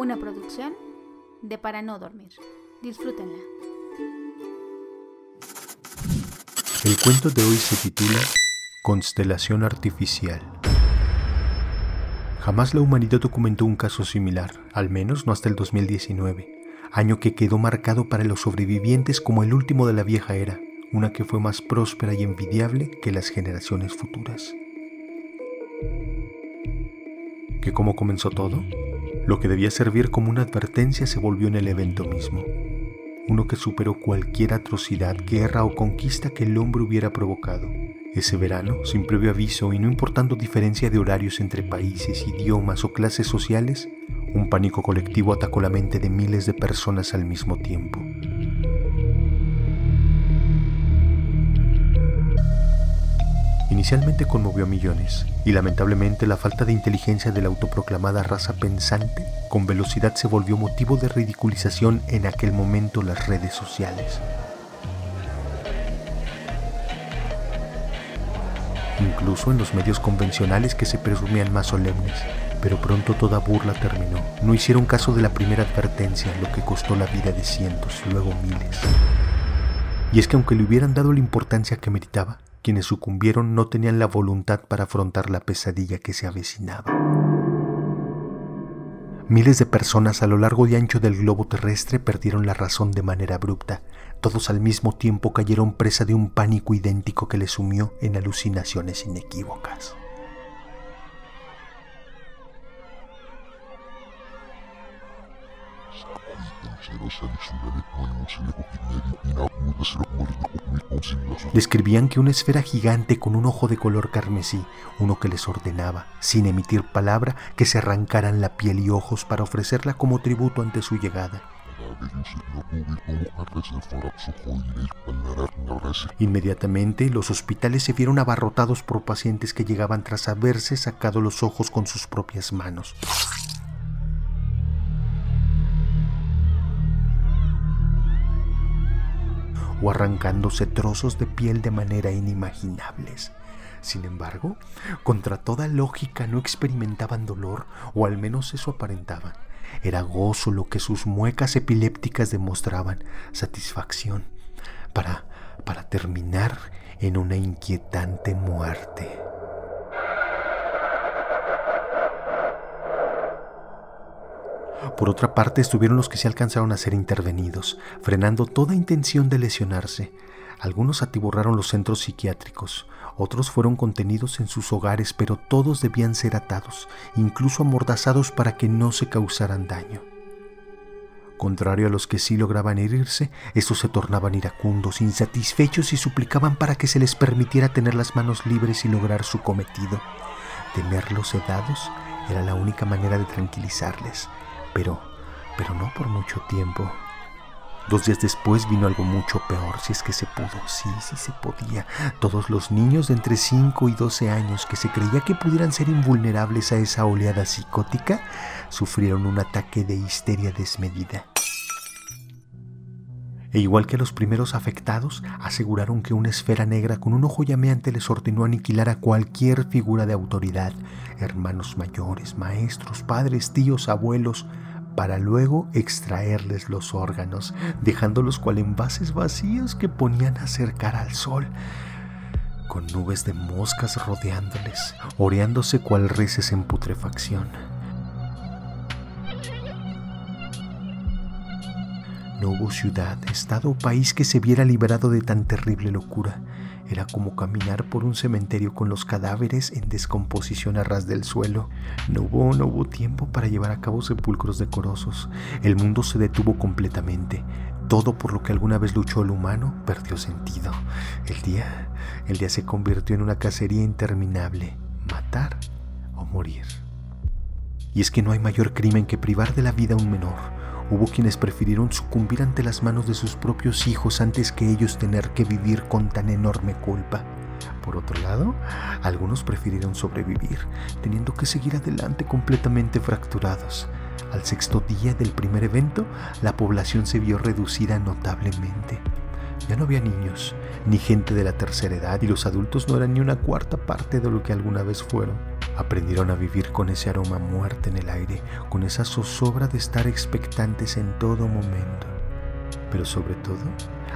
una producción de Para No Dormir. Disfrútenla. El cuento de hoy se titula Constelación Artificial. Jamás la humanidad documentó un caso similar, al menos no hasta el 2019, año que quedó marcado para los sobrevivientes como el último de la vieja era, una que fue más próspera y envidiable que las generaciones futuras. ¿Que cómo comenzó todo? Lo que debía servir como una advertencia se volvió en el evento mismo. Uno que superó cualquier atrocidad, guerra o conquista que el hombre hubiera provocado. Ese verano, sin previo aviso y no importando diferencia de horarios entre países, idiomas o clases sociales, un pánico colectivo atacó la mente de miles de personas al mismo tiempo. Inicialmente conmovió a millones, y lamentablemente la falta de inteligencia de la autoproclamada raza pensante con velocidad se volvió motivo de ridiculización en aquel momento las redes sociales. Incluso en los medios convencionales que se presumían más solemnes, pero pronto toda burla terminó. No hicieron caso de la primera advertencia, lo que costó la vida de cientos, luego miles. Y es que aunque le hubieran dado la importancia que meritaba, quienes sucumbieron no tenían la voluntad para afrontar la pesadilla que se avecinaba. Miles de personas a lo largo y ancho del globo terrestre perdieron la razón de manera abrupta. Todos al mismo tiempo cayeron presa de un pánico idéntico que les sumió en alucinaciones inequívocas. Describían que una esfera gigante con un ojo de color carmesí, uno que les ordenaba, sin emitir palabra, que se arrancaran la piel y ojos para ofrecerla como tributo ante su llegada. Inmediatamente los hospitales se vieron abarrotados por pacientes que llegaban tras haberse sacado los ojos con sus propias manos. O arrancándose trozos de piel de manera inimaginables. Sin embargo, contra toda lógica no experimentaban dolor, o al menos eso aparentaban. Era gozo lo que sus muecas epilépticas demostraban, satisfacción, para, para terminar en una inquietante muerte. Por otra parte, estuvieron los que se alcanzaron a ser intervenidos, frenando toda intención de lesionarse. Algunos atiborraron los centros psiquiátricos, otros fueron contenidos en sus hogares, pero todos debían ser atados, incluso amordazados para que no se causaran daño. Contrario a los que sí lograban herirse, estos se tornaban iracundos, insatisfechos y suplicaban para que se les permitiera tener las manos libres y lograr su cometido. Tenerlos sedados era la única manera de tranquilizarles, pero, pero no por mucho tiempo. Dos días después vino algo mucho peor, si es que se pudo, sí, sí se podía. Todos los niños de entre 5 y 12 años que se creía que pudieran ser invulnerables a esa oleada psicótica, sufrieron un ataque de histeria desmedida. E igual que los primeros afectados, aseguraron que una esfera negra con un ojo llameante les ordenó aniquilar a cualquier figura de autoridad, hermanos mayores, maestros, padres, tíos, abuelos, para luego extraerles los órganos, dejándolos cual envases vacíos que ponían a acercar al sol, con nubes de moscas rodeándoles, oreándose cual reces en putrefacción. No hubo ciudad, estado o país que se viera liberado de tan terrible locura. Era como caminar por un cementerio con los cadáveres en descomposición a ras del suelo. No hubo, no hubo tiempo para llevar a cabo sepulcros decorosos. El mundo se detuvo completamente. Todo por lo que alguna vez luchó el humano perdió sentido. El día, el día se convirtió en una cacería interminable. Matar o morir. Y es que no hay mayor crimen que privar de la vida a un menor Hubo quienes prefirieron sucumbir ante las manos de sus propios hijos antes que ellos tener que vivir con tan enorme culpa. Por otro lado, algunos prefirieron sobrevivir, teniendo que seguir adelante completamente fracturados. Al sexto día del primer evento, la población se vio reducida notablemente. Ya no había niños, ni gente de la tercera edad, y los adultos no eran ni una cuarta parte de lo que alguna vez fueron. Aprendieron a vivir con ese aroma muerte en el aire, con esa zozobra de estar expectantes en todo momento, pero sobre todo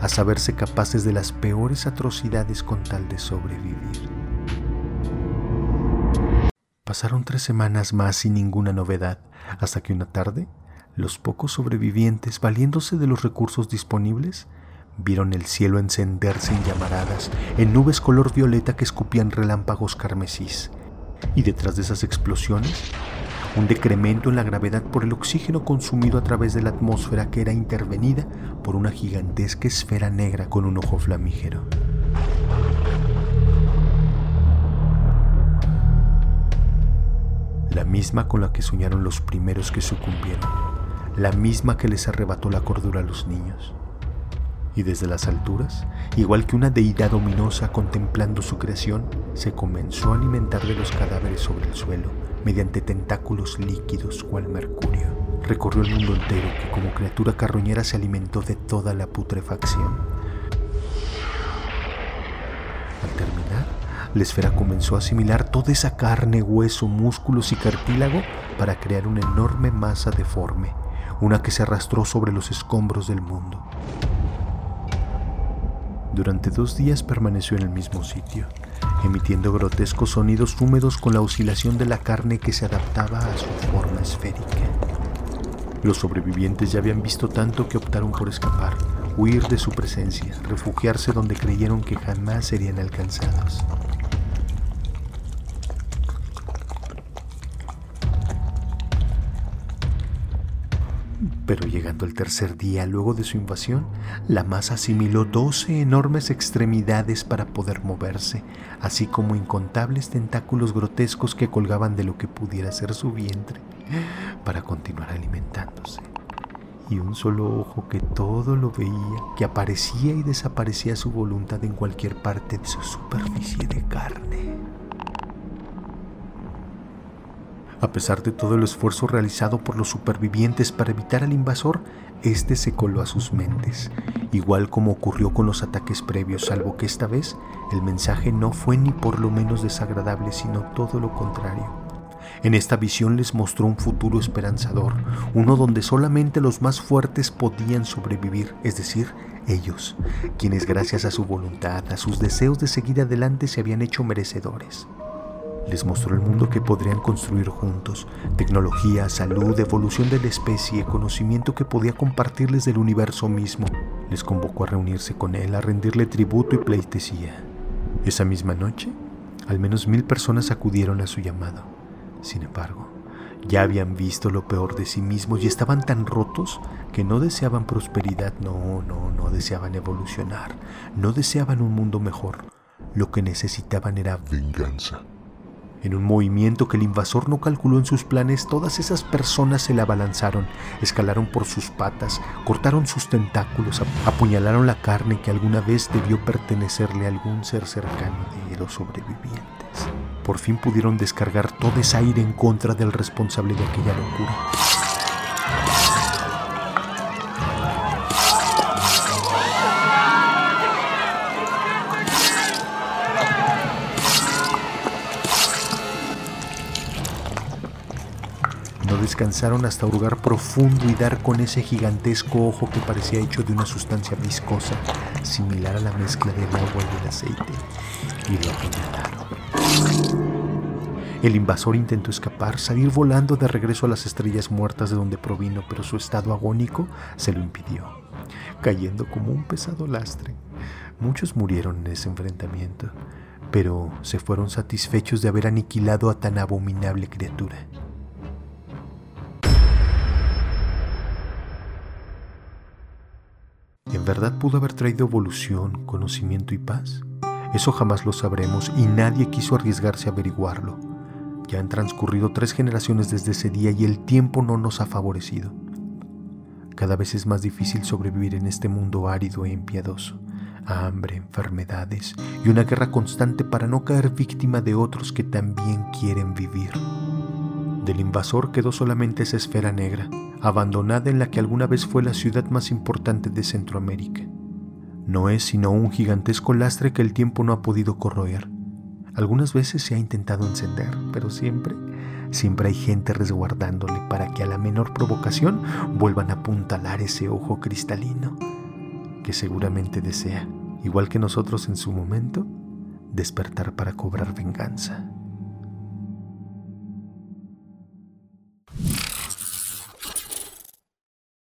a saberse capaces de las peores atrocidades con tal de sobrevivir. Pasaron tres semanas más sin ninguna novedad, hasta que una tarde, los pocos sobrevivientes, valiéndose de los recursos disponibles, vieron el cielo encenderse en llamaradas, en nubes color violeta que escupían relámpagos carmesís, y detrás de esas explosiones, un decremento en la gravedad por el oxígeno consumido a través de la atmósfera que era intervenida por una gigantesca esfera negra con un ojo flamígero. La misma con la que soñaron los primeros que sucumbieron, la misma que les arrebató la cordura a los niños y desde las alturas, igual que una deidad ominosa contemplando su creación, se comenzó a alimentar de los cadáveres sobre el suelo mediante tentáculos líquidos cual mercurio. Recorrió el mundo entero que como criatura carroñera se alimentó de toda la putrefacción. Al terminar, la esfera comenzó a asimilar toda esa carne, hueso, músculos y cartílago para crear una enorme masa deforme, una que se arrastró sobre los escombros del mundo. Durante dos días permaneció en el mismo sitio, emitiendo grotescos sonidos húmedos con la oscilación de la carne que se adaptaba a su forma esférica. Los sobrevivientes ya habían visto tanto que optaron por escapar, huir de su presencia, refugiarse donde creyeron que jamás serían alcanzados. Pero llegando el tercer día luego de su invasión, la masa asimiló doce enormes extremidades para poder moverse, así como incontables tentáculos grotescos que colgaban de lo que pudiera ser su vientre para continuar alimentándose. Y un solo ojo que todo lo veía, que aparecía y desaparecía a su voluntad en cualquier parte de su superficie de carne. A pesar de todo el esfuerzo realizado por los supervivientes para evitar al invasor, este se coló a sus mentes, igual como ocurrió con los ataques previos, salvo que esta vez el mensaje no fue ni por lo menos desagradable, sino todo lo contrario. En esta visión les mostró un futuro esperanzador, uno donde solamente los más fuertes podían sobrevivir, es decir, ellos, quienes gracias a su voluntad, a sus deseos de seguir adelante se habían hecho merecedores les mostró el mundo que podrían construir juntos, tecnología, salud, evolución de la especie, conocimiento que podía compartirles del universo mismo. Les convocó a reunirse con él, a rendirle tributo y pleitesía. Esa misma noche, al menos mil personas acudieron a su llamado. Sin embargo, ya habían visto lo peor de sí mismos y estaban tan rotos que no deseaban prosperidad, no, no, no deseaban evolucionar, no deseaban un mundo mejor. Lo que necesitaban era venganza. En un movimiento que el invasor no calculó en sus planes, todas esas personas se le abalanzaron, escalaron por sus patas, cortaron sus tentáculos, apuñalaron la carne que alguna vez debió pertenecerle a algún ser cercano de los sobrevivientes. Por fin pudieron descargar todo ese aire en contra del responsable de aquella locura. Descansaron hasta hurgar profundo y dar con ese gigantesco ojo que parecía hecho de una sustancia viscosa, similar a la mezcla del agua y del aceite, y lo apuñalaron. El invasor intentó escapar, salir volando de regreso a las estrellas muertas de donde provino, pero su estado agónico se lo impidió, cayendo como un pesado lastre. Muchos murieron en ese enfrentamiento, pero se fueron satisfechos de haber aniquilado a tan abominable criatura. Verdad pudo haber traído evolución, conocimiento y paz? Eso jamás lo sabremos y nadie quiso arriesgarse a averiguarlo. Ya han transcurrido tres generaciones desde ese día y el tiempo no nos ha favorecido. Cada vez es más difícil sobrevivir en este mundo árido e impiedoso. Hambre, enfermedades y una guerra constante para no caer víctima de otros que también quieren vivir. Del invasor quedó solamente esa esfera negra, abandonada en la que alguna vez fue la ciudad más importante de Centroamérica. No es sino un gigantesco lastre que el tiempo no ha podido corroer. Algunas veces se ha intentado encender, pero siempre, siempre hay gente resguardándole para que a la menor provocación vuelvan a apuntalar ese ojo cristalino que seguramente desea, igual que nosotros en su momento, despertar para cobrar venganza.